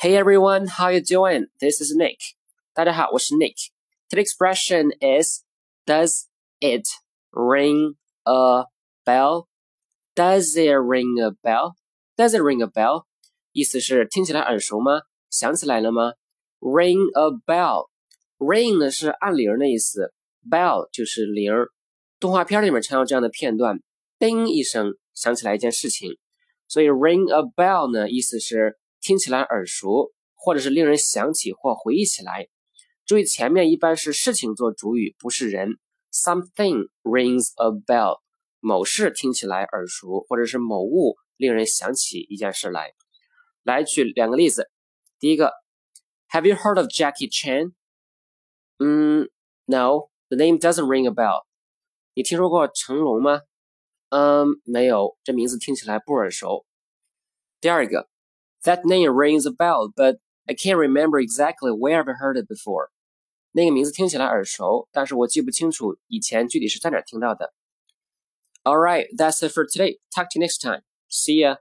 Hey everyone, how you doing? This is Nick. 大家好，我是 Nick. Today's expression is Does it ring a bell? Does it ring a bell? Does it ring a bell? 意思是听起来耳熟吗？想起来了吗？Ring a bell. Ring 呢是按铃的意思，bell 就是铃。动画片里面常有这样的片段，叮一声想起来一件事情，所以 ring a bell 呢意思是 听起来耳熟，或者是令人想起或回忆起来。注意前面一般是事情做主语，不是人。Something rings a bell，某事听起来耳熟，或者是某物令人想起一件事来。来举两个例子。第一个，Have you heard of Jackie Chan？嗯，No，the name doesn't ring a bell。你听说过成龙吗？嗯，没有，这名字听起来不耳熟。第二个 ，That name rings a bell，but I can't remember exactly where I've heard it before。那个名字听起来耳熟，但是我记不清楚以前具体是在哪听到的。All right, that's it for today. Talk to you next time. See ya.